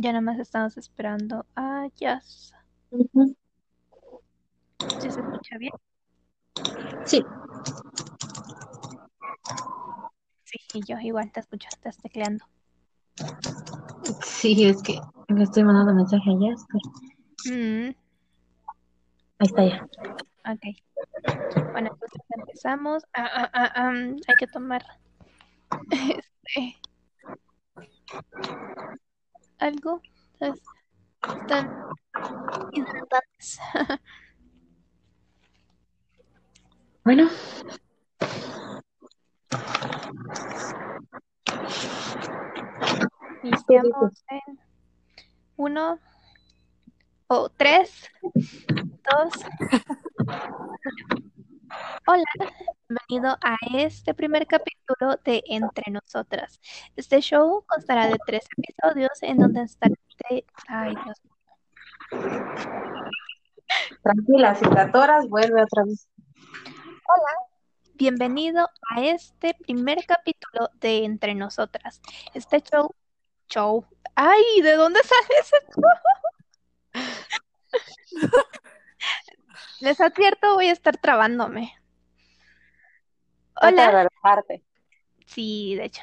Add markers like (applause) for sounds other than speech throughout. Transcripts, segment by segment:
Ya nomás estamos esperando a Jazz. ¿Sí se escucha bien? Sí. Sí, y yo igual te escucho, estás tecleando. Sí, es que le estoy mandando mensaje a Jasper. Mm, Ahí está ya. ok. Bueno, entonces empezamos. Ah, ah, ah, hay que tomar (laughs) este, algo. Es- Están hidratantes. (laughs) Bueno, Iniciamos en uno o tres, dos. (laughs) Hola, bienvenido a este primer capítulo de Entre Nosotras. Este show constará de tres episodios en donde estaré. Ay, Dios tranquila, si te atoras, vuelve otra vez. Bienvenido a este primer capítulo de Entre Nosotras. Este show, show. Ay, ¿de dónde sale ese? (laughs) Les advierto, voy a estar trabándome. Hola, sí, de hecho.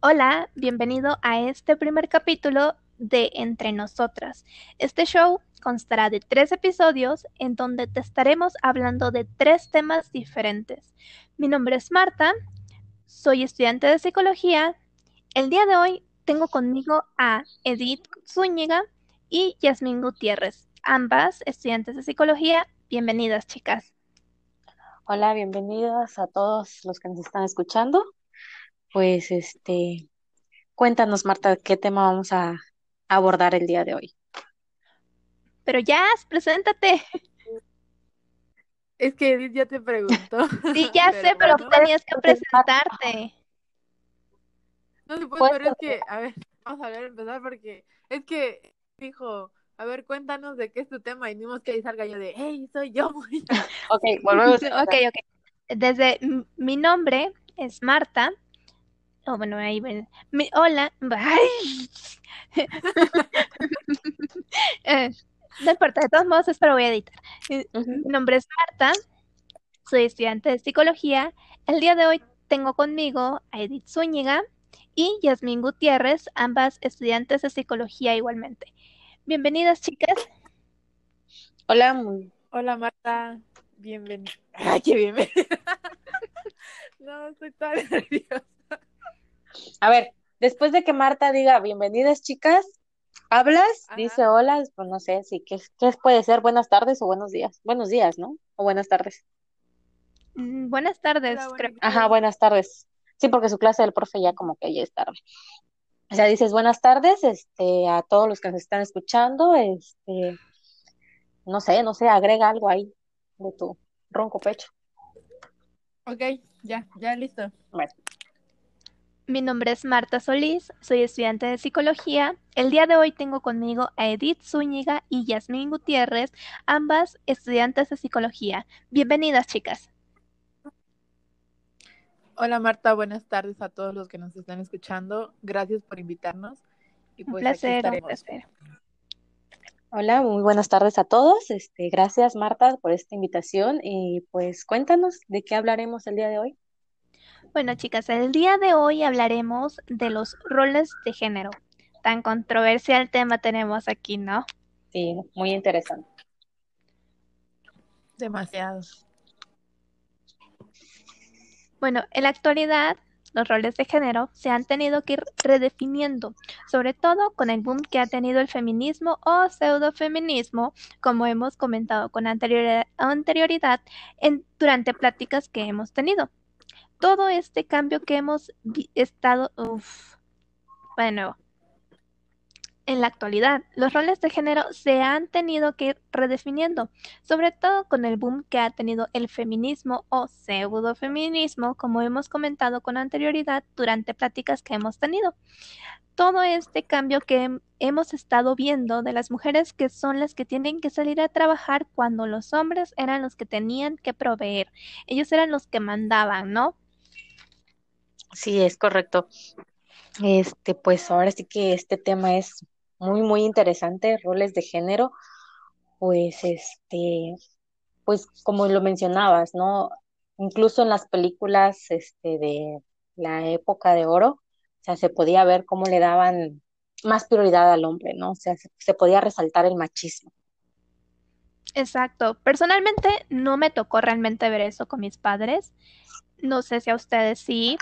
Hola, bienvenido a este primer capítulo de Entre Nosotras. Este show constará de tres episodios en donde te estaremos hablando de tres temas diferentes. Mi nombre es Marta, soy estudiante de psicología. El día de hoy tengo conmigo a Edith Zúñiga y Yasmín Gutiérrez, ambas estudiantes de psicología. Bienvenidas, chicas. Hola, bienvenidas a todos los que nos están escuchando. Pues, este, cuéntanos, Marta, qué tema vamos a abordar el día de hoy. Pero Yas, preséntate. Es que Edith ya te preguntó. Sí, ya (laughs) sé, pero tú bueno, tenías que presentarte. No se puede, Pues, pero es que, a ver, vamos a ver, empezar porque es que dijo, a ver, cuéntanos de qué es tu tema y ni modo que ahí salga yo de, hey, soy yo. (laughs) (laughs) Ok, volvemos. (laughs) Ok, ok. Desde mi nombre es Marta. Oh, bueno, ahí ven. Mi- hola. Ay. Eh, no importa, de todos modos, esto lo voy a editar. Eh. Mi nombre es Marta, soy estudiante de psicología. El día de hoy tengo conmigo a Edith Zúñiga y Yasmín Gutiérrez, ambas estudiantes de psicología igualmente. Bienvenidas, chicas. Hola, muy- Hola Marta, bienvenida. (laughs) Ay, qué bienvenida. (laughs) No, estoy tan nerviosa. a ver, después de que Marta diga bienvenidas, chicas, hablas, Ajá. dice hola, pues no sé si qué, qué puede ser buenas tardes o buenos días. Buenos días, ¿no? O buenas tardes. Mm, Buenas tardes, Hola, creo. Ajá, buenas tardes. Sí, porque su clase del profe ya como que ya es tarde. O sea, dices buenas tardes, este, a todos los que nos están escuchando, este, no sé, no sé, agrega algo ahí de tu ronco pecho. Ok, ya, ya listo. Bueno, Mi nombre es Marta Solís, soy estudiante de psicología. El día de hoy tengo conmigo a Edith Zúñiga y Yasmín Gutiérrez, ambas estudiantes de psicología. Bienvenidas, chicas. Hola Marta, buenas tardes a todos los que nos están escuchando. Gracias por invitarnos. Y pues placer, un estaremos. placer. hola, muy buenas tardes a todos. Este, gracias Marta por esta invitación y pues cuéntanos de qué hablaremos el día de hoy. Bueno, chicas, el día de hoy hablaremos de los roles de género. Tan controversial tema tenemos aquí, ¿no? Sí, muy interesante. Demasiado. Bueno, en la actualidad, los roles de género se han tenido que ir redefiniendo, sobre todo con el boom que ha tenido el feminismo o pseudofeminismo, como hemos comentado con anterior- anterioridad en, durante pláticas que hemos tenido. Todo este cambio que hemos estado, uf, de nuevo. En la actualidad, los roles de género se han tenido que ir redefiniendo, sobre todo con el boom que ha tenido el feminismo o pseudofeminismo, como hemos comentado con anterioridad durante pláticas que hemos tenido. Todo este cambio que hem- hemos estado viendo de las mujeres que son las que tienen que salir a trabajar cuando los hombres eran los que tenían que proveer. Ellos eran los que mandaban, ¿no? Sí, es correcto. Este, pues ahora sí que este tema es muy, muy interesante, roles de género, pues este, pues como lo mencionabas, ¿no? Incluso en las películas este, de la época de oro, o sea, se podía ver cómo le daban más prioridad al hombre, ¿no? O sea, se, se podía resaltar el machismo. Exacto. Personalmente no me tocó realmente ver eso con mis padres. No sé si a ustedes sí.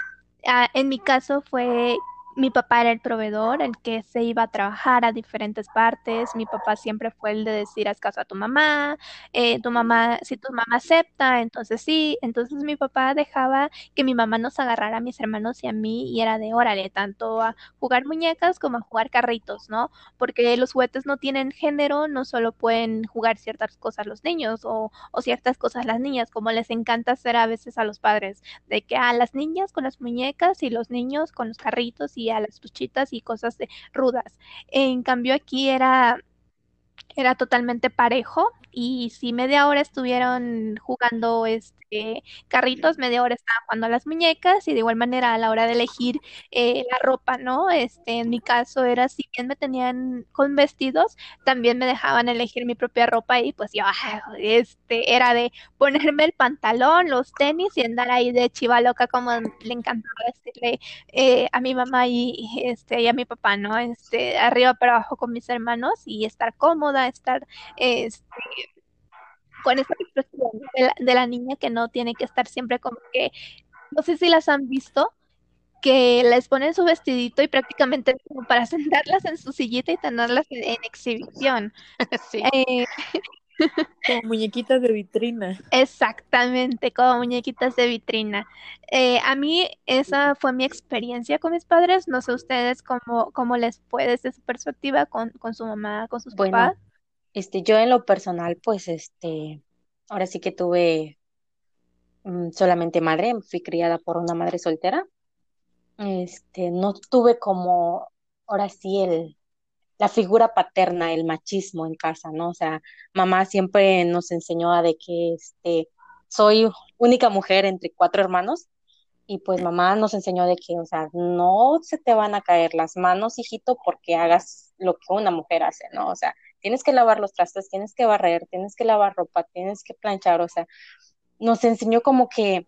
Ah, en mi caso fue mi papá era el proveedor, el que se iba a trabajar a diferentes partes. Mi papá siempre fue el de decir, haz caso a tu mamá, eh, tu mamá, si tu mamá acepta, entonces sí. Entonces mi papá dejaba que mi mamá nos agarrara a mis hermanos y a mí y era de órale, tanto a jugar muñecas como a jugar carritos, ¿no? Porque los juguetes no tienen género, no solo pueden jugar ciertas cosas los niños o, o ciertas cosas las niñas, como les encanta hacer a veces a los padres, de que a las niñas con las muñecas y los niños con los carritos y a las luchitas y cosas rudas. En cambio aquí era era totalmente parejo y si media hora estuvieron jugando este carritos, media hora estaban jugando a las muñecas y de igual manera a la hora de elegir eh, la ropa, ¿no? Este, en mi caso era si bien me tenían con vestidos, también me dejaban elegir mi propia ropa y pues yo (laughs) este era de ponerme el pantalón, los tenis y andar ahí de chiva loca como le encantaba decirle eh, a mi mamá y este y a mi papá, ¿no? Este, arriba para abajo con mis hermanos y estar cómoda, estar este con esa expresión de la, de la niña que no tiene que estar siempre como que, no sé si las han visto, que les ponen su vestidito y prácticamente como para (laughs) sentarlas en su sillita y tenerlas en, en exhibición. (laughs) Sí. Eh, Como muñequitas de vitrina. exactamente, como muñequitas de vitrina. Eh, a mí esa fue mi experiencia con mis padres. No sé ustedes cómo, cómo les fue desde su perspectiva con, con su mamá, con sus papás. Este, yo en lo personal, pues este, ahora sí que tuve mm, solamente madre, fui criada por una madre soltera. Este, no tuve como, ahora sí, el, la figura paterna, el machismo en casa, ¿no? O sea, mamá siempre nos enseñó a de que, este, soy única mujer entre cuatro hermanos y pues mamá nos enseñó de que, o sea, no se te van a caer las manos, hijito, porque hagas lo que una mujer hace, ¿no? O sea, tienes que lavar los trastes, tienes que barrer, tienes que lavar ropa, tienes que planchar, o sea, nos enseñó como que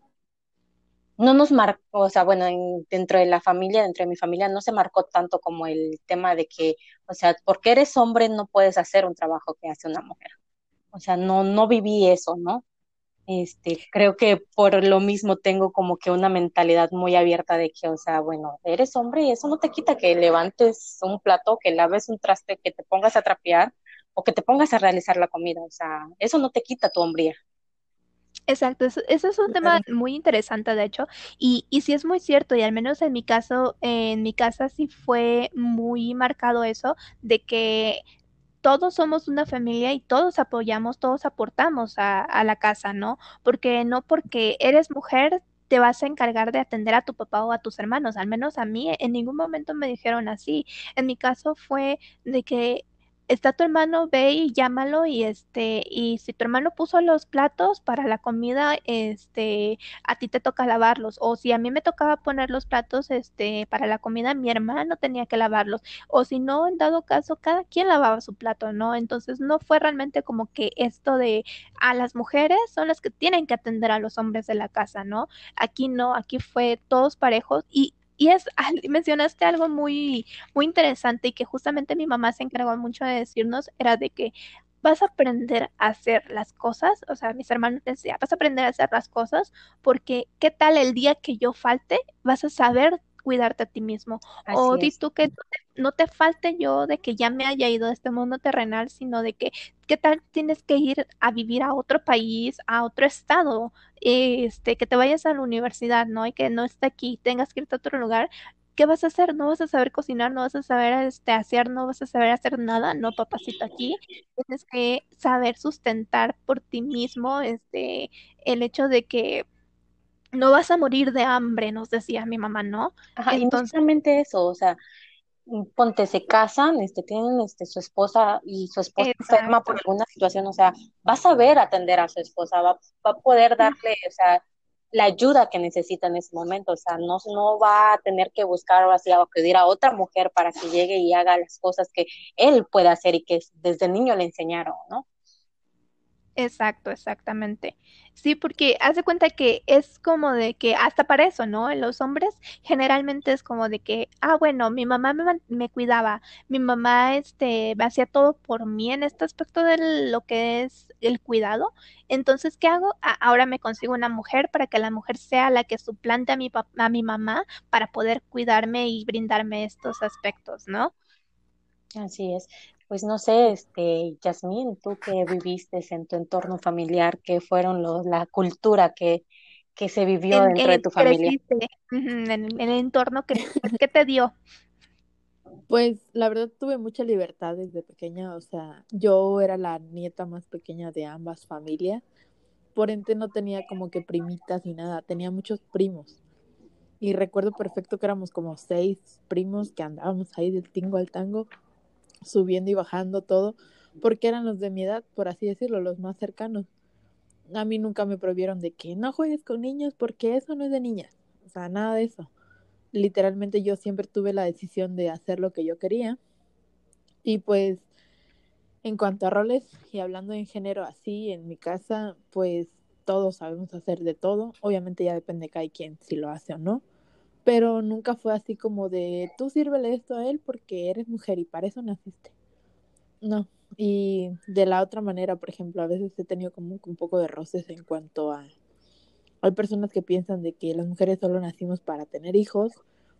no nos marcó, o sea, bueno, en- dentro de la familia, dentro de mi familia, no se marcó tanto como el tema de que, o sea, porque eres hombre no puedes hacer un trabajo que hace una mujer. O sea, no, no viví eso, ¿no? Este, creo que por lo mismo tengo como que una mentalidad muy abierta de que, o sea, bueno, eres hombre y eso no te quita que levantes un plato, que laves un traste, que te pongas a trapear o que te pongas a realizar la comida. O sea, eso no te quita tu hombría. Exacto, eso, eso es un tema muy interesante, de hecho, y, y sí es muy cierto, y al menos en mi caso, en mi casa sí fue muy marcado eso, de que todos somos una familia y todos apoyamos, todos aportamos a, a la casa, ¿no? Porque no porque eres mujer te vas a encargar de atender a tu papá o a tus hermanos, al menos a mí en ningún momento me dijeron así. En mi caso fue de que está tu hermano, ve y llámalo y este, y si tu hermano puso los platos para la comida, este, a ti te toca lavarlos. O si a mí me tocaba poner los platos, este, para la comida, mi hermano tenía que lavarlos. O si no, en dado caso, cada quien lavaba su plato, ¿no? Entonces no fue realmente como que esto de a las mujeres son las que tienen que atender a los hombres de la casa, ¿no? Aquí no, aquí fue todos parejos y y es, (laughs) mencionaste algo muy, muy interesante y que justamente mi mamá se encargó mucho de decirnos, era de que vas a aprender a hacer las cosas, o sea, mis hermanos decían, vas a aprender a hacer las cosas porque qué tal el día que yo falte, vas a saber cuidarte a ti mismo. O di tú que no te, no te falte yo de que ya me haya ido de este mundo terrenal, sino de que qué tal tienes que ir a vivir a otro país, a otro estado, este, que te vayas a la universidad, ¿no? Y que no esté aquí, tengas que irte a otro lugar. ¿Qué vas a hacer? No vas a saber cocinar, no vas a saber este, hacer, no vas a saber hacer nada, no, papacito, aquí tienes que saber sustentar por ti mismo, este, el hecho de que no vas a morir de hambre, nos decía mi mamá, ¿no? Ajá, y Entonces, eso, o sea, ponte, se casan, este, tienen este, su esposa y su esposa enferma por alguna situación, o sea, va a saber atender a su esposa, va, va a poder darle, o sea, la ayuda que necesita en ese momento, o sea, no, no va a tener que buscar o así, acudir a otra mujer para que llegue y haga las cosas que él puede hacer y que desde niño le enseñaron, ¿no? Exacto, exactamente. Sí, porque haz de cuenta que es como de que hasta para eso, ¿no? En los hombres generalmente es como de que, ah, bueno, mi mamá me, cuidaba, mi mamá este hacía todo por mí en este aspecto de lo que es el cuidado. Entonces, ¿qué hago? A- ahora me consigo una mujer para que la mujer sea la que suplante a mi a mi mamá para poder cuidarme y brindarme estos aspectos, ¿no? Así es. Pues no sé, este, Yasmín, tú que viviste en tu entorno familiar, ¿qué fueron los, la cultura que, que se vivió En, dentro de tu familia? en, en el entorno que, ¿qué te dio? Pues la verdad tuve mucha libertad desde pequeña, o sea, yo era la nieta más pequeña de ambas familias, por ende no tenía como que primitas ni nada, tenía muchos primos. Y recuerdo perfecto que éramos como seis primos que andábamos ahí del tingo al tango, subiendo y bajando todo, porque eran los de mi edad, por así decirlo, los más cercanos. A mí nunca me prohibieron de que no juegues con niños porque eso no es de niñas, o sea, nada de eso. Literalmente yo siempre tuve la decisión de hacer lo que yo quería y pues en cuanto a roles y hablando en género así, en mi casa, pues todos sabemos hacer de todo. Obviamente ya depende de cada quien si lo hace o no. Pero nunca fue así como de tú sírvele esto a él porque eres mujer y para eso naciste. No. Y de la otra manera, por ejemplo, a veces he tenido como un poco de roces en cuanto a... Hay personas que piensan de que las mujeres solo nacimos para tener hijos,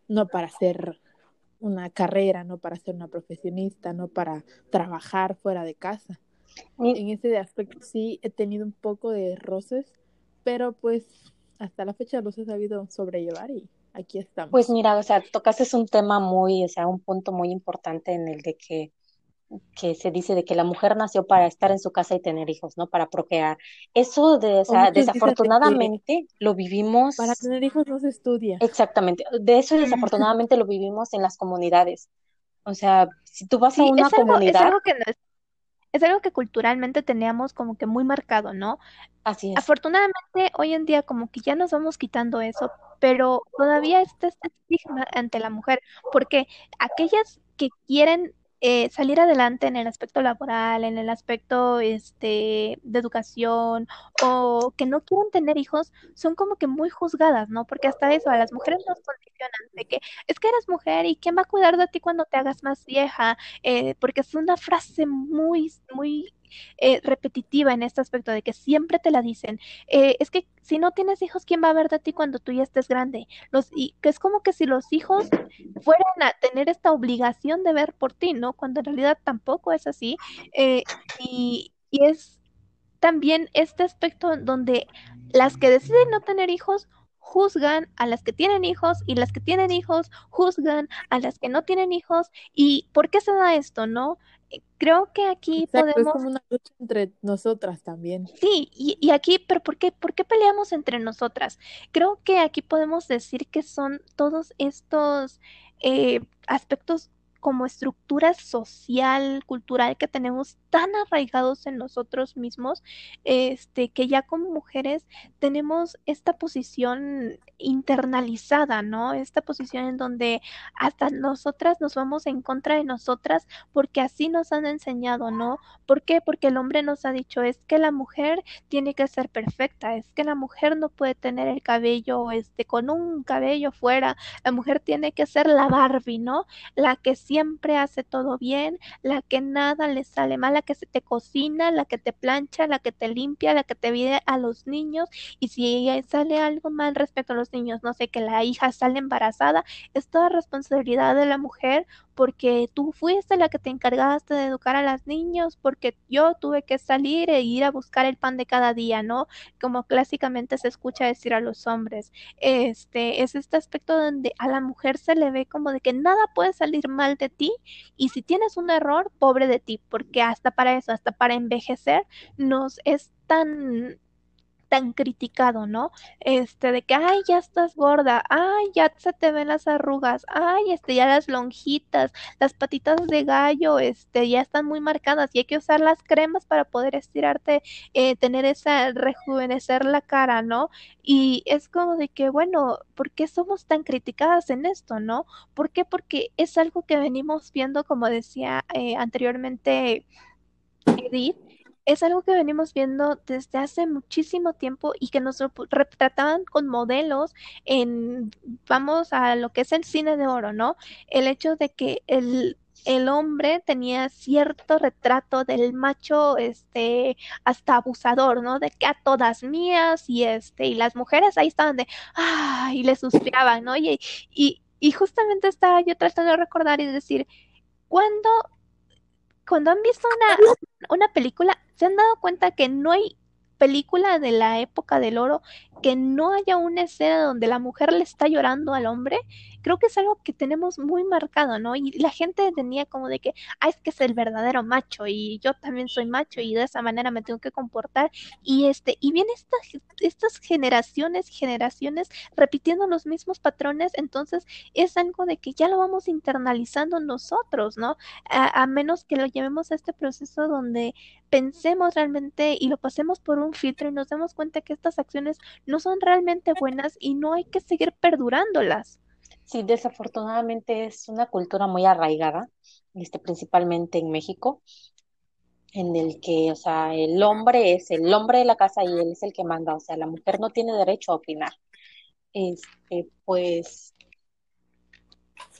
no para hacer una carrera, no para ser una profesionista, no para trabajar fuera de casa. En ese aspecto sí he tenido un poco de roces, pero pues hasta la fecha los he sabido sobrellevar y aquí estamos. Pues mira, o sea, tocaste un tema muy, o sea, un punto muy importante en el de que que se dice de que la mujer nació para estar en su casa y tener hijos, ¿no? Para procrear. Eso, de, o sea, desafortunadamente lo vivimos, para tener hijos no se estudia. exactamente, de eso desafortunadamente lo vivimos en las comunidades. O sea, si tú vas a una es algo, es comunidad, algo que no es, es algo que culturalmente teníamos como que muy marcado, ¿no? así es. Afortunadamente, hoy en día como que ya nos vamos quitando eso, pero todavía está este estigma ante la mujer, porque aquellas que quieren eh, salir adelante en el aspecto laboral, en el aspecto este, de educación, o que no quieren tener hijos, son como que muy juzgadas, ¿no? Porque hasta eso, a las mujeres nos condicionan de que es que eres mujer y quién va a cuidar de ti cuando te hagas más vieja, Eh, porque es una frase muy, muy eh, repetitiva en este aspecto de que siempre te la dicen. Eh, es que si no tienes hijos, ¿quién va a ver de ti cuando tú ya estés grande? Los, y que es como que si los hijos fueran a tener esta obligación de ver por ti, ¿no? Cuando en realidad tampoco es así. Eh, y, y es también este aspecto donde las que deciden no tener hijos juzgan a las que tienen hijos y las que tienen hijos juzgan a las que no tienen hijos. ¿Y por qué se da esto, no? Creo que aquí Exacto, es podemos como una lucha entre nosotras también. Sí, y, y aquí, pero ¿por qué, por qué peleamos entre nosotras? Creo que aquí podemos decir que son todos estos eh, aspectos como estructura social, cultural que tenemos tan arraigados en nosotros mismos, este, que ya como mujeres tenemos esta posición internalizada, ¿no? Esta posición en donde hasta nosotras nos vamos en contra de nosotras porque así nos han enseñado, ¿no? ¿Por qué? Porque el hombre nos ha dicho es que la mujer tiene que ser perfecta, es que la mujer no puede tener el cabello este con un cabello fuera, la mujer tiene que ser la Barbie, ¿no? La que siempre hace todo bien, la que nada le sale mal, la que se te cocina, la que te plancha, la que te limpia, la que te vive a los niños y si sale algo mal respecto a los niños, no sé, que la hija sale embarazada, es toda responsabilidad de la mujer porque tú fuiste la que te encargaste de educar a los niños, porque yo tuve que salir e ir a buscar el pan de cada día, ¿no? Como clásicamente se escucha decir a los hombres. Este, es este aspecto donde a la mujer se le ve como de que nada puede salir mal de ti y si tienes un error, pobre de ti, porque hasta para eso, hasta para envejecer, nos es tan tan criticado, ¿no? Este, de que, ay, ya estás gorda, ay, ya se te ven las arrugas, ay, este, ya las lonjitas, las patitas de gallo, este, ya están muy marcadas y hay que usar las cremas para poder estirarte, eh, tener esa, rejuvenecer la cara, ¿no? Y es como de que, bueno, ¿por qué somos tan criticadas en esto, no? ¿Por qué? Porque es algo que venimos viendo, como decía eh, anteriormente Edith, es algo que venimos viendo desde hace muchísimo tiempo y que nos retrataban con modelos en, vamos a lo que es el cine de oro, ¿no? El hecho de que el, el hombre tenía cierto retrato del macho, este, hasta abusador, ¿no? De que a todas mías y este, y las mujeres ahí estaban de, ah, y le suspiraban, ¿no? Y, y, y justamente estaba yo tratando de recordar y decir, ¿cuándo cuando han visto una, una película, se han dado cuenta que no hay película de la época del oro que no haya una escena donde la mujer le está llorando al hombre, creo que es algo que tenemos muy marcado, ¿no? Y la gente tenía como de que, ah, es que es el verdadero macho y yo también soy macho y de esa manera me tengo que comportar. Y este, y vienen estas, estas generaciones, generaciones repitiendo los mismos patrones, entonces es algo de que ya lo vamos internalizando nosotros, ¿no? A, a menos que lo llevemos a este proceso donde pensemos realmente y lo pasemos por un filtro y nos demos cuenta que estas acciones no son realmente buenas y no hay que seguir perdurándolas. Sí, desafortunadamente es una cultura muy arraigada, este, principalmente en México, en el que, o sea, el hombre es el hombre de la casa y él es el que manda, o sea, la mujer no tiene derecho a opinar. Este, pues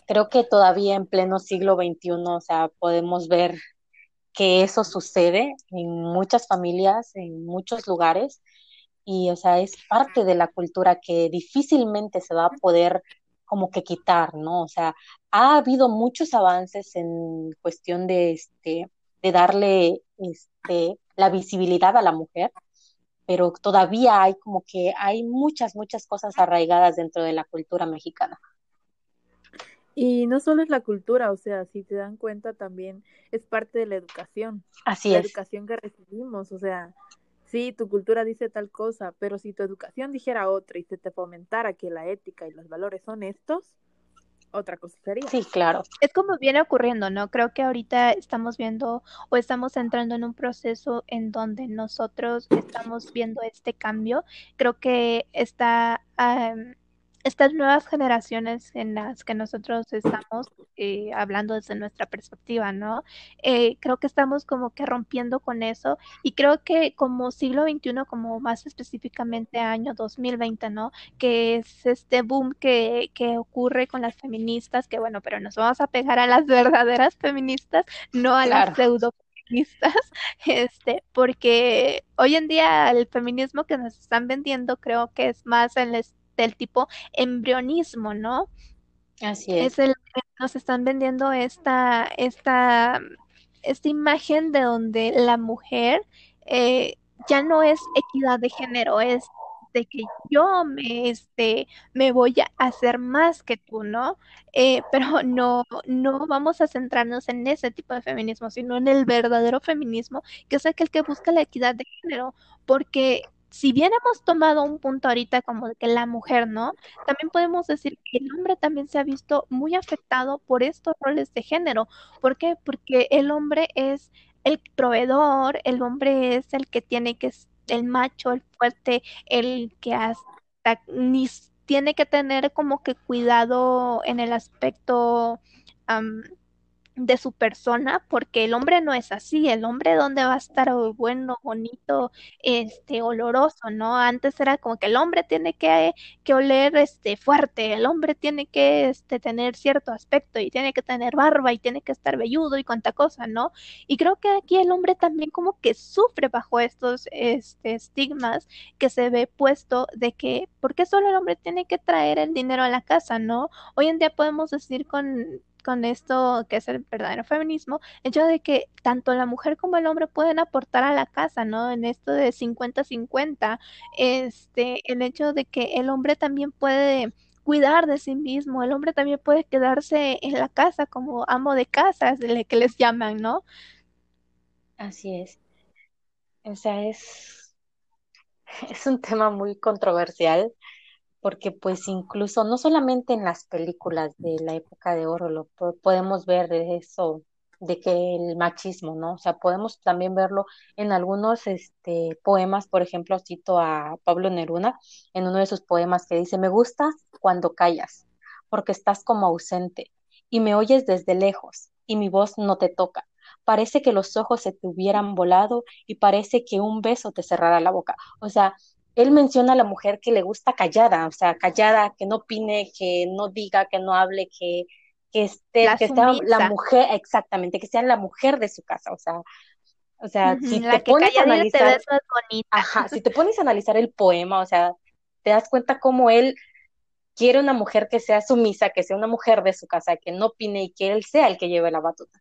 creo que todavía en pleno siglo XXI, o sea, podemos ver que eso sucede en muchas familias, en muchos lugares, y, o sea, es parte de la cultura que difícilmente se va a poder como que quitar, ¿no? O sea, ha habido muchos avances en cuestión de, este, de darle este, la visibilidad a la mujer, pero todavía hay como que hay muchas, muchas cosas arraigadas dentro de la cultura mexicana. Y no solo es la cultura, o sea, si te dan cuenta también es parte de la educación. Así la es. educación que recibimos, o sea, sí, tu cultura dice tal cosa, pero si tu educación dijera otra y se te fomentara que la ética y los valores son estos, otra cosa sería. Sí, claro. Es como viene ocurriendo, ¿no? Creo que ahorita estamos viendo o estamos entrando en un proceso en donde nosotros estamos viendo este cambio. Creo que está estas nuevas generaciones en las que nosotros estamos eh, hablando desde nuestra perspectiva, ¿no? Eh, creo que estamos como que rompiendo con eso y creo que como siglo XXI, como más específicamente año 2020, ¿no? Que es este boom que, que ocurre con las feministas, que bueno, pero nos vamos a pegar a las verdaderas feministas, no a las pseudo feministas, (laughs) este, porque hoy en día el feminismo que nos están vendiendo creo que es más en el del tipo embrionismo, ¿no? Así es. Es el nos están vendiendo esta, esta, esta imagen de donde la mujer eh, ya no es equidad de género, es de que yo me, este, me voy a hacer más que tú, ¿no? Eh, (laughs) pero no, no vamos a centrarnos en ese tipo de feminismo, sino en el verdadero feminismo, que es aquel que busca la equidad de género, porque si bien hemos tomado un punto ahorita como de que la mujer, ¿no? También podemos decir que el hombre también se ha visto muy afectado por estos roles de género. ¿Por qué? Porque el hombre es el proveedor, el hombre es el que tiene que, el macho, el fuerte, el que hasta ni tiene que tener como que cuidado en el aspecto de su persona, porque el hombre no es así, el hombre donde va a estar bueno, bonito, este, oloroso, ¿no? Antes era como que el hombre tiene que, que oler este fuerte, el hombre tiene que este, tener cierto aspecto y tiene que tener barba y tiene que estar velludo y cuanta cosa, ¿no? Y creo que aquí el hombre también como que sufre bajo estos este, estigmas que se ve puesto de que, ¿por qué solo el hombre tiene que traer el dinero a la casa, ¿no? Hoy en día podemos decir con con esto que es el verdadero feminismo, hecho de que tanto la mujer como el hombre pueden aportar a la casa, ¿no? En esto de 50-50, este, el hecho de que el hombre también puede cuidar de sí mismo, el hombre también puede quedarse en la casa como amo de casa, es el que les llaman, ¿no? Así es. O sea, es (laughs) Es un tema muy controversial porque pues incluso no solamente en las películas de la época de oro lo podemos ver eso de que el machismo, ¿no? O sea, podemos también verlo en algunos este, poemas, por ejemplo, cito a Pablo Neruna en uno de sus poemas que dice, me gusta cuando callas, porque estás como ausente y me oyes desde lejos y mi voz no te toca. Parece que los ojos se te hubieran volado y parece que un beso te cerrara la boca. O sea, él menciona a la mujer que le gusta callada, o sea, callada, que no opine, que no diga, que no hable, que, que esté, que sea la mujer, exactamente, que sea la mujer de su casa, o sea, o sea, si te pones a analizar, ajá, si te pones a analizar el poema, o sea, te das cuenta cómo él quiere una mujer que sea sumisa, que sea una mujer de su casa, que no opine y que él sea el que lleve la batuta.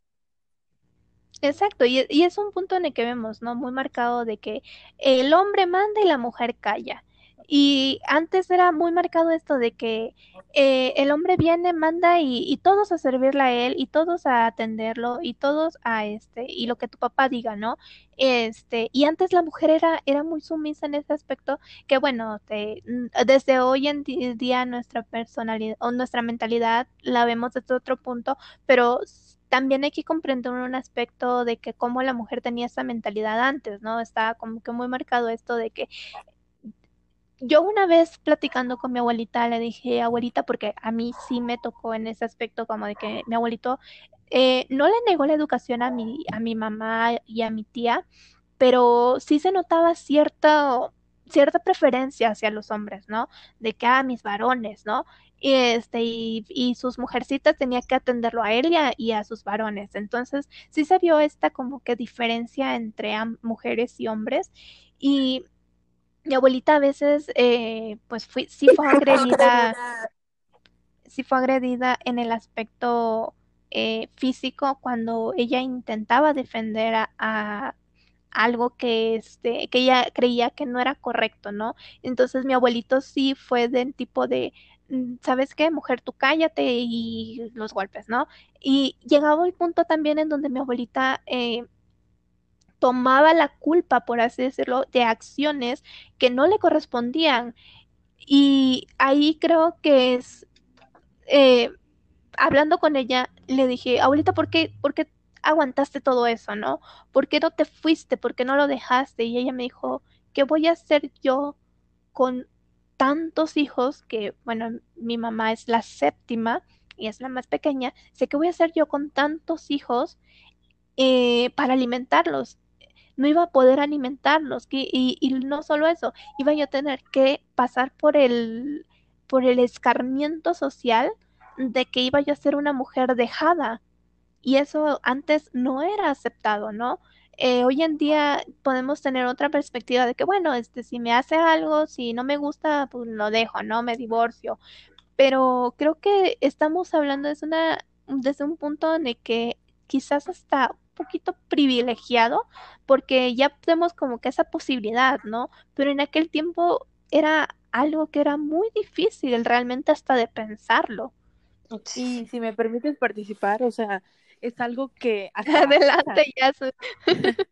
Exacto, y, y, es un punto en el que vemos, ¿no? Muy marcado de que el hombre manda y la mujer calla. Y antes era muy marcado esto de que eh, el hombre viene, manda y, y, todos a servirle a él y todos a atenderlo y todos a este y lo que tu papá diga, ¿no? Este, y antes la mujer era, era muy sumisa en ese aspecto, que bueno, te, desde hoy en día nuestra personalidad o nuestra mentalidad la vemos desde otro punto, pero también hay que comprender un aspecto de que cómo la mujer tenía esa mentalidad antes, ¿no? Estaba como que muy marcado esto de que yo una vez platicando con mi abuelita le dije, abuelita, porque a mí sí me tocó en ese aspecto como de que mi abuelito eh, no le negó la educación a mi, a mi mamá y a mi tía, pero sí se notaba cierta, cierta preferencia hacia los hombres, ¿no? De que a ah, mis varones, ¿no? Y, este, y, y, sus mujercitas tenía que atenderlo a él y a, y a, sus varones. Entonces, sí se vio esta como que diferencia entre mujeres y hombres. Y mi abuelita a veces, eh, pues fui, sí fue (laughs) agredida, sí fue agredida en el aspecto eh, físico cuando ella intentaba defender a, a algo que este que ella creía que no era correcto, ¿no? Entonces mi abuelito sí fue del tipo de mm, ¿sabes qué? Mujer, tú cállate y los golpes, ¿no? Y llegaba el punto también en donde mi abuelita eh, tomaba la culpa, por así decirlo, de acciones que no le correspondían. Y ahí creo que es, eh, hablando con ella, le dije, abuelita, ¿por qué, ¿por qué aguantaste todo eso, no? ¿Por qué no te fuiste? ¿Por qué no lo dejaste? Y ella me dijo, ¿qué voy a hacer yo con tantos hijos? Que, bueno, mi mamá es la séptima y es la más pequeña. Sé que voy a hacer yo con tantos hijos eh, para alimentarlos no iba a poder alimentarlos y, y, no solo eso, iba yo a tener que pasar por el, por el escarmiento social de que iba yo a ser una mujer dejada. Y eso antes no era aceptado, ¿no? Eh, hoy en día podemos tener otra perspectiva de que, bueno, este, si me hace algo, si no me gusta, pues lo dejo, ¿no? Me divorcio. Pero creo que estamos hablando desde, una, desde un punto en el que quizás hasta poquito privilegiado porque ya tenemos como que esa posibilidad, ¿no? Pero en aquel tiempo era algo que era muy difícil realmente hasta de pensarlo. Y si me permites participar, o sea, es algo que (laughs) hasta adelante ya (laughs)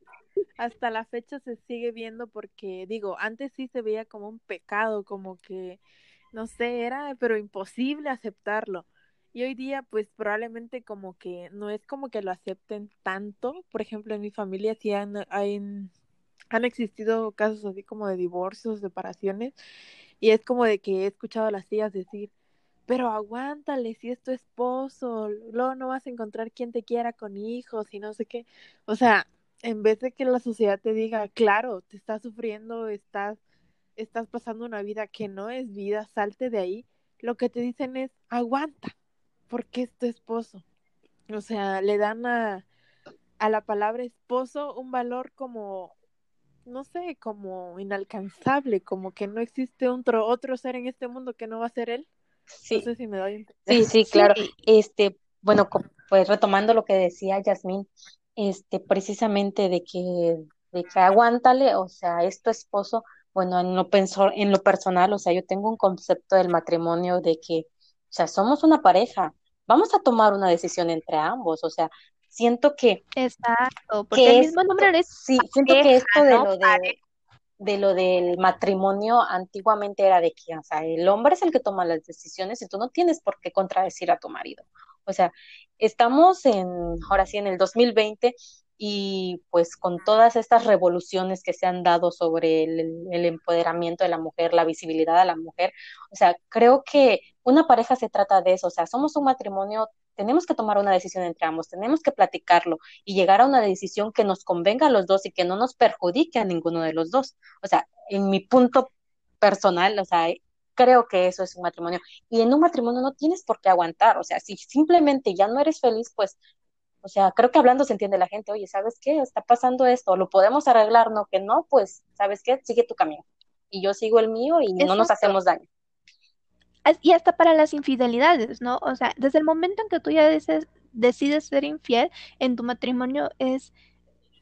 hasta la fecha se sigue viendo porque digo, antes sí se veía como un pecado, como que no sé, era pero imposible aceptarlo. Y hoy día, pues probablemente como que no es como que lo acepten tanto. Por ejemplo, en mi familia sí han, han, han existido casos así como de divorcios, separaciones. Y es como de que he escuchado a las tías decir, pero aguántale, si es tu esposo, luego no vas a encontrar quien te quiera con hijos y no sé qué. O sea, en vez de que la sociedad te diga, claro, te estás sufriendo, estás, estás pasando una vida que no es vida, salte de ahí, lo que te dicen es, aguanta, porque es tu esposo. O sea, le dan a, a la palabra esposo un valor como, no sé, como inalcanzable, como que no existe otro, otro ser en este mundo que no va a ser él. Sí. No sé si me doy Sí, sí, claro. Este, bueno, pues retomando lo que decía Yasmín, este, precisamente de que, de que aguántale, o sea, es tu esposo, bueno, en lo, pensó, en lo personal, o sea, yo tengo un concepto del matrimonio de que o sea, somos una pareja, vamos a tomar una decisión entre ambos, o sea, siento que... Exacto, porque el mismo nombre es... Sí, siento que esto de lo de... de lo del matrimonio antiguamente era de que, o sea, el hombre es el que toma las decisiones y tú no tienes por qué contradecir a tu marido. O sea, estamos en, ahora sí, en el 2020 y pues con todas estas revoluciones que se han dado sobre el, el, empoderamiento de la mujer, la visibilidad de la mujer, o sea, creo que una pareja se trata de eso, o sea, somos un matrimonio, tenemos que tomar una decisión entre ambos, tenemos que platicarlo y llegar a una decisión que nos convenga a los dos y que no nos perjudique a ninguno de los dos. O sea, en mi punto personal, o sea, creo que eso es un matrimonio. Y en un matrimonio no tienes por qué aguantar, o sea, si simplemente ya no eres feliz, pues, o sea, creo que hablando se entiende la gente, oye, ¿sabes qué? Está pasando esto, lo podemos arreglar, no que no, pues, ¿sabes qué? Sigue tu camino. Y yo sigo el mío y no nos hacemos daño. Y hasta para las infidelidades, ¿no? O sea, desde el momento en que tú ya dices, decides ser infiel en tu matrimonio es,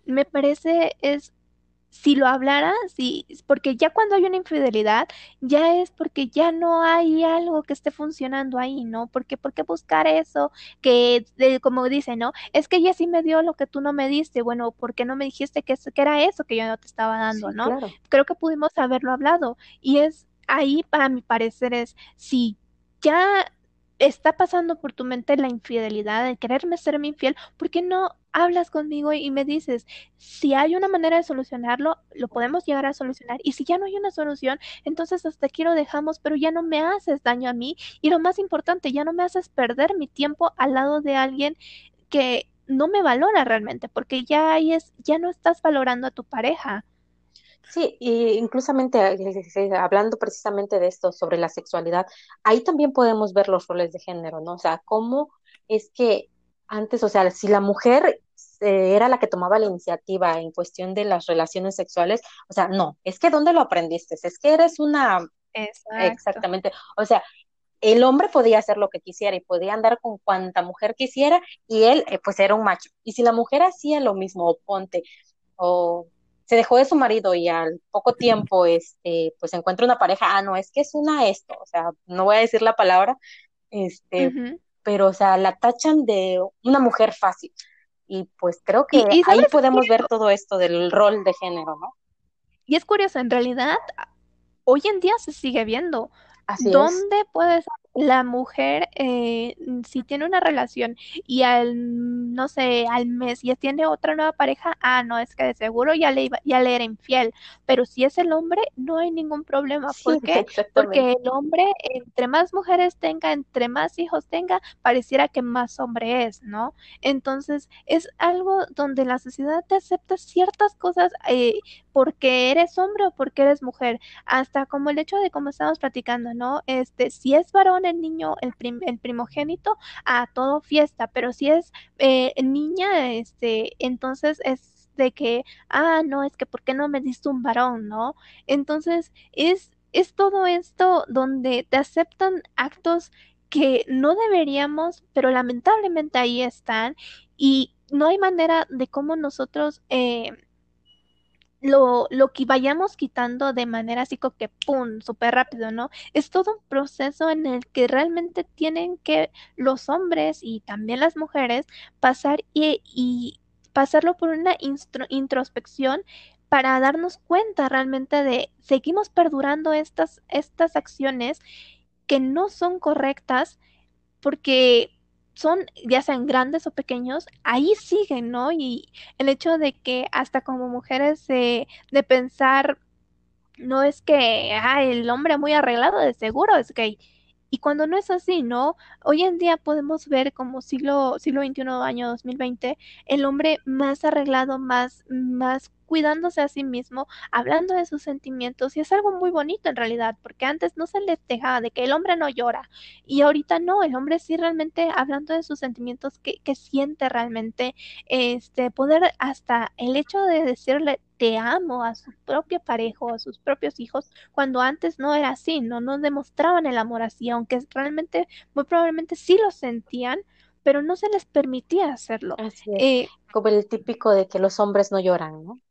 me parece, es si lo hablaras, sí, porque ya cuando hay una infidelidad, ya es porque ya no hay algo que esté funcionando ahí, ¿no? Porque, ¿por qué buscar eso? Que, como dice, ¿no? Es que ella sí me dio lo que tú no me diste, bueno, ¿por qué no me dijiste que, que era eso que yo no te estaba dando, ¿no? Claro. Creo que pudimos haberlo hablado y es ahí, para mi parecer, es si ya está pasando por tu mente la infidelidad, el quererme serme infiel, ¿por qué no hablas conmigo y me dices, si hay una manera de solucionarlo, lo podemos llegar a solucionar. Y si ya no hay una solución, entonces hasta aquí lo dejamos, pero ya no me haces daño a mí. Y lo más importante, ya no me haces perder mi tiempo al lado de alguien que no me valora realmente, porque ya ahí es, ya no estás valorando a tu pareja. Sí, y inclusamente eh, hablando precisamente de esto sobre la sexualidad, ahí también podemos ver los roles de género, ¿no? O sea, cómo es que antes, o sea, si la mujer eh, era la que tomaba la iniciativa en cuestión de las relaciones sexuales, o sea, no, es que ¿dónde lo aprendiste? Es que eres una... Exactamente. O sea, el hombre podía hacer lo que quisiera y podía andar con cuanta mujer quisiera y él eh, pues era un macho. Y si la mujer hacía lo mismo, o ponte, o se dejó de su marido y al poco tiempo este pues encuentra una pareja, ah, no, es que es una esto, o sea, no voy a decir la palabra, este, pero o sea, la tachan de una mujer fácil. Y pues creo que ahí podemos ver todo esto del rol de género, ¿no? Y es curioso, en realidad, hoy en día se sigue viendo. Así ¿Dónde puedes la mujer, eh, si tiene una relación y al, no sé, al mes ya tiene otra nueva pareja, ah, no, es que de seguro ya le, iba, ya le era infiel. Pero si es el hombre, no hay ningún problema. ¿Por qué? Porque el hombre, entre más mujeres tenga, entre más hijos tenga, pareciera que más hombre es, ¿no? Entonces, es algo donde la sociedad te acepta ciertas cosas eh, porque eres hombre o porque eres mujer. Hasta como el hecho de, como estamos platicando, ¿no? Este, si es varón, el niño, el, el primogénito, a todo fiesta, pero si es eh, niña, este, entonces es de que, ah, no, es que ¿por qué no me diste un varón, no? Entonces es, es todo esto donde te aceptan actos que no deberíamos, pero lamentablemente ahí están y no hay manera de cómo nosotros eh, lo, lo que vayamos quitando de manera así como que pum, súper rápido, ¿no? Es todo un proceso en el que realmente tienen que los hombres y también las mujeres pasar y, y pasarlo por una introspección para darnos cuenta realmente de seguimos perdurando estas, estas acciones que no son correctas porque son, ya sean grandes o pequeños, ahí siguen, ¿no? Y el hecho de que hasta como mujeres de pensar, no es que ah, el hombre muy arreglado de seguro es gay. Y cuando no es así, ¿no? Hoy en día podemos ver como siglo, siglo XXI, año 2020, el hombre más arreglado, más, más cuidándose a sí mismo, hablando de sus sentimientos y es algo muy bonito en realidad, porque antes no se les dejaba de que el hombre no llora y ahorita no, el hombre sí realmente hablando de sus sentimientos que, que siente realmente, este, poder hasta el hecho de decirle te amo a su propia pareja o a sus propios hijos, cuando antes no era así, no nos demostraban el amor así, aunque realmente, muy probablemente sí lo sentían, pero no se les permitía hacerlo. Eh, Como el típico de que los hombres no lloran, ¿no?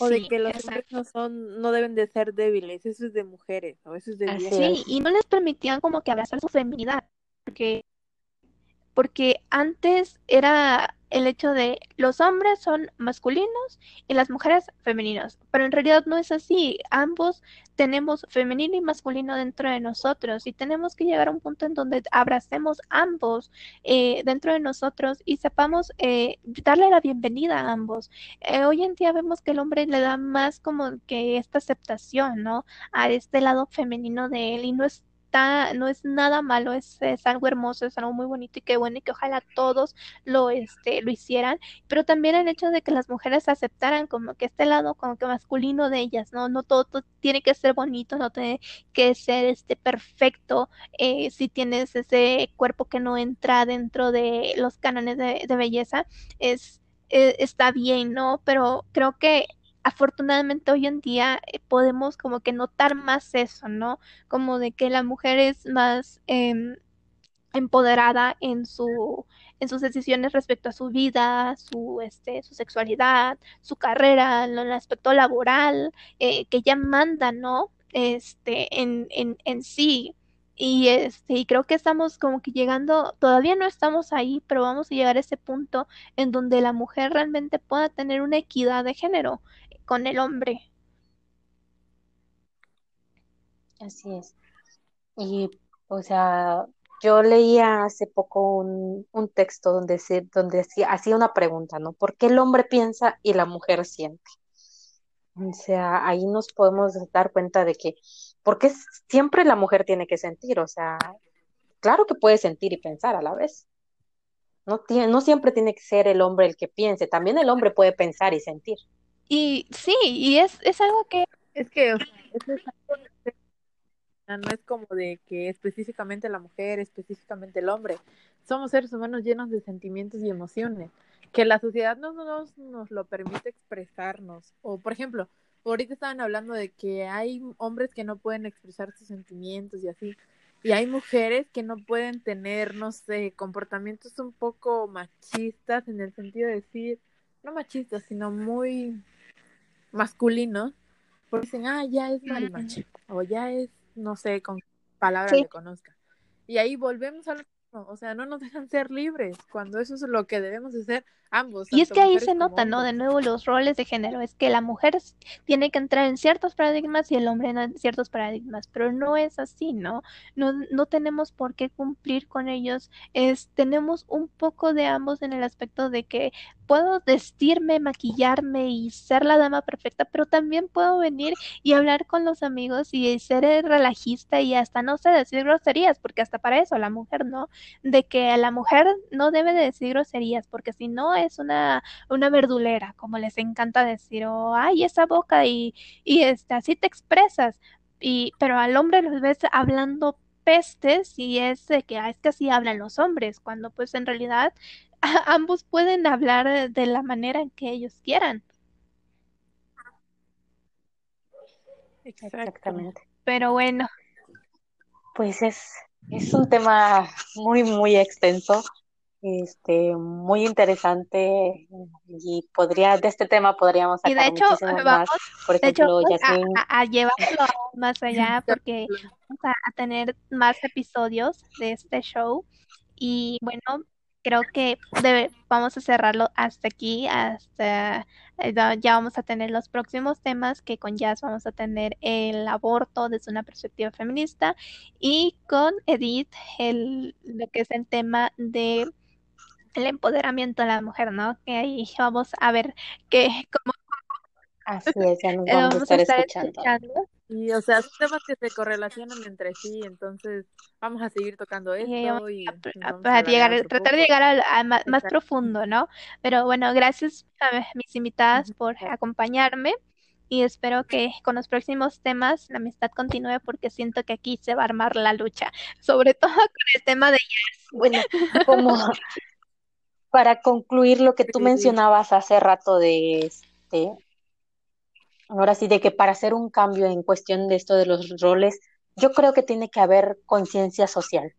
O de que los hombres no son, no deben de ser débiles, eso es de mujeres, o eso es de Sí, y no les permitían como que abrazar su feminidad, porque, porque antes era, el hecho de los hombres son masculinos y las mujeres femeninos, pero en realidad no es así. Ambos tenemos femenino y masculino dentro de nosotros y tenemos que llegar a un punto en donde abracemos ambos eh, dentro de nosotros y sepamos eh, darle la bienvenida a ambos. Eh, hoy en día vemos que el hombre le da más como que esta aceptación, ¿no? A este lado femenino de él y no es no es nada malo, es, algo hermoso, es algo muy bonito y qué bueno y que ojalá todos lo, este, lo hicieran, pero también el hecho de que las mujeres aceptaran como que este lado como que masculino de ellas, ¿no? No todo, tiene que ser bonito, no tiene que ser este perfecto, eh, si tienes ese cuerpo que no entra dentro de los cánones de, de belleza, es, eh, está bien, ¿no? Pero creo que afortunadamente hoy en día eh, podemos como que notar más eso, ¿no? Como de que la mujer es más eh, empoderada en su en sus decisiones respecto a su vida, su este, su sexualidad, su carrera, en el aspecto laboral, eh, que ya manda, ¿no? Este, en, en, en sí. Y este, y creo que estamos como que llegando, todavía no estamos ahí, pero vamos a llegar a ese punto en donde la mujer realmente pueda tener una equidad de género con el hombre. Así es. Y, o sea, yo leía hace poco un, un texto donde, se, donde hacía, una pregunta, ¿no? ¿Por qué el hombre piensa y la mujer siente? O sea, ahí nos podemos dar cuenta de que, porque siempre la mujer tiene que sentir, o sea, claro que puede sentir y pensar a la vez. No, tiene, no siempre tiene que ser el hombre el que piense, también el hombre puede pensar y sentir. Y sí, y es, es algo que... Es que, o sea, es algo no es como de que específicamente la mujer, específicamente el hombre. Somos seres humanos llenos de sentimientos y emociones, que la sociedad no nos, nos lo permite expresarnos. O, por ejemplo, ahorita estaban hablando de que hay hombres que no pueden expresar sus sentimientos y así. Y hay mujeres que no pueden tener, no sé, comportamientos un poco machistas en el sentido de decir, no machistas, sino muy masculinos, porque dicen, ah, ya es marimache, o ya es, no sé, con palabras sí. que conozca. Y ahí volvemos a lo o sea, no nos dejan ser libres, cuando eso es lo que debemos hacer ambos. Y es que ahí se nota, ¿no? De nuevo los roles de género, es que la mujer tiene que entrar en ciertos paradigmas y el hombre en ciertos paradigmas, pero no es así, ¿no? No, no tenemos por qué cumplir con ellos, es, tenemos un poco de ambos en el aspecto de que puedo vestirme, maquillarme y ser la dama perfecta, pero también puedo venir y hablar con los amigos y ser relajista y hasta no sé decir groserías, porque hasta para eso la mujer no, de que la mujer no debe de decir groserías, porque si no es una, una verdulera, como les encanta decir, o ay, esa boca y, y este, así te expresas. Y, pero al hombre los ves hablando pestes y es que ah, es que así hablan los hombres, cuando pues en realidad (laughs) ambos pueden hablar de la manera en que ellos quieran. Exactamente. Pero bueno. Pues es, es un tema muy, muy extenso este, muy interesante y podría, de este tema podríamos sacar y de hecho, (laughs) vamos, más. Por ejemplo, de hecho, a, a, a, llevarlo más allá (laughs) porque vamos a, a, tener más episodios de este show y bueno, creo que debe, vamos a cerrarlo hasta aquí, hasta ya vamos a tener los próximos temas que con Jazz vamos a tener el aborto desde una perspectiva feminista y con Edith el, lo que es el tema de el empoderamiento de la mujer, ¿no? Que ahí vamos a ver que como Así es, ya nos (laughs) vamos, vamos a estar, estar escuchando. escuchando. Y, o sea, son temas que se correlacionan entre sí, entonces vamos a seguir tocando esto y, y a, a llegar, tratar de llegar a, a más, más, profundo, ¿no? Pero bueno, gracias a mis invitadas por acompañarme y espero que con los próximos temas la amistad continúe porque siento que aquí se va a armar la lucha, sobre todo con el tema de jazz. Bueno, como (laughs) para concluir lo que tú mencionabas hace rato de este, ahora sí, de que para hacer un cambio en cuestión de esto de los roles, yo creo que tiene que haber conciencia social.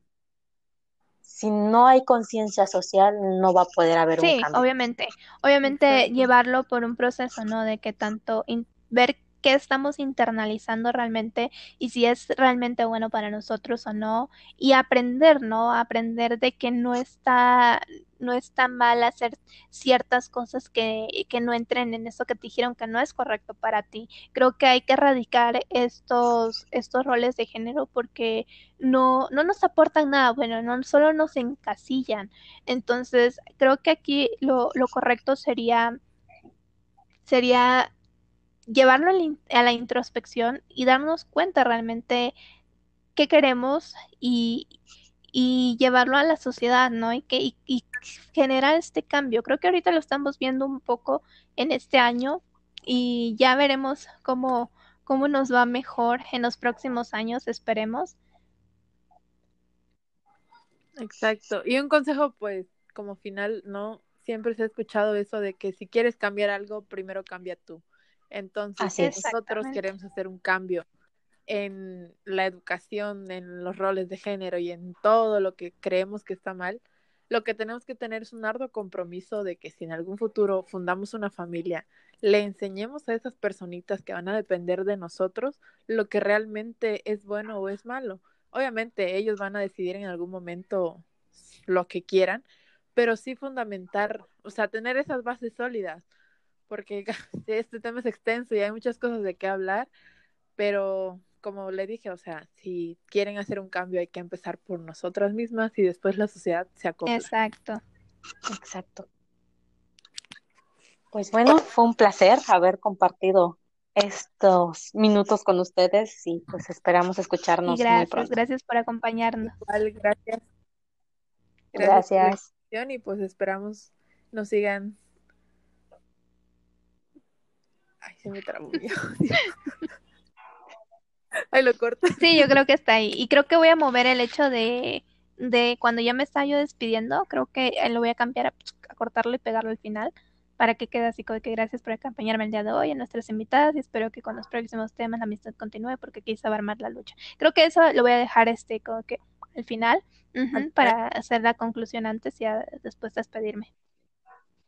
Si no hay conciencia social, no va a poder haber sí, un cambio. obviamente. Obviamente Exacto. llevarlo por un proceso, ¿no? De que tanto ver qué estamos internalizando realmente y si es realmente bueno para nosotros o no y aprender, ¿no? Aprender de que no está no está mal hacer ciertas cosas que, que no entren en eso que te dijeron que no es correcto para ti. Creo que hay que erradicar estos, estos roles de género porque no, no nos aportan nada bueno, no solo nos encasillan. Entonces, creo que aquí lo, lo correcto sería, sería llevarlo a la introspección y darnos cuenta realmente qué queremos y, y llevarlo a la sociedad, ¿no? Y, que, y, generar este cambio. Creo que ahorita lo estamos viendo un poco en este año y ya veremos cómo, cómo nos va mejor en los próximos años, esperemos. Exacto. Y un consejo, pues, como final, ¿no? Siempre se ha escuchado eso de que si quieres cambiar algo, primero cambia tú. Entonces, nosotros queremos hacer un cambio en la educación, en los roles de género y en todo lo que creemos que está mal, lo que tenemos que tener es un arduo compromiso de que si en algún futuro fundamos una familia, le enseñemos a esas personitas que van a depender de nosotros lo que realmente es bueno o es malo. Obviamente ellos van a decidir en algún momento lo que quieran, pero sí fundamentar, o sea, tener esas bases sólidas, porque (laughs) este tema es extenso y hay muchas cosas de qué hablar, pero como le dije, o sea, si quieren hacer un cambio hay que empezar por nosotras mismas y después la sociedad se acopla. Exacto. Exacto. Pues bueno, fue un placer haber compartido estos minutos con ustedes y pues esperamos escucharnos. gracias, gracias por acompañarnos. gracias. Gracias. Y pues esperamos nos sigan. Ay, se me trabó. (laughs) (laughs) Ahí lo corto. Sí, yo creo que está ahí. Y creo que voy a mover el hecho de, de cuando ya me está yo despidiendo, creo que lo voy a cambiar a, a cortarlo y pegarlo al final para que quede así como que gracias por acompañarme el día de hoy a nuestras invitadas y espero que con los próximos temas la amistad continúe porque aquí se va a armar la lucha. Creo que eso lo voy a dejar este como que al final para hacer la conclusión antes y después despedirme.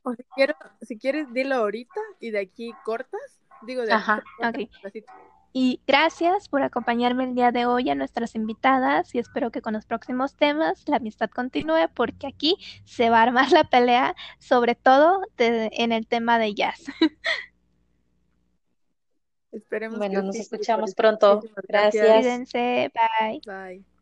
O si, quiero, si quieres, dilo ahorita y de aquí cortas. Digo, de Ajá, aquí y gracias por acompañarme el día de hoy a nuestras invitadas y espero que con los próximos temas la amistad continúe porque aquí se va a armar (laughs) la pelea, sobre todo en el tema de jazz. Esperemos bueno, nos escuchamos pronto. Gracias. Cuídense. Bye. Bye.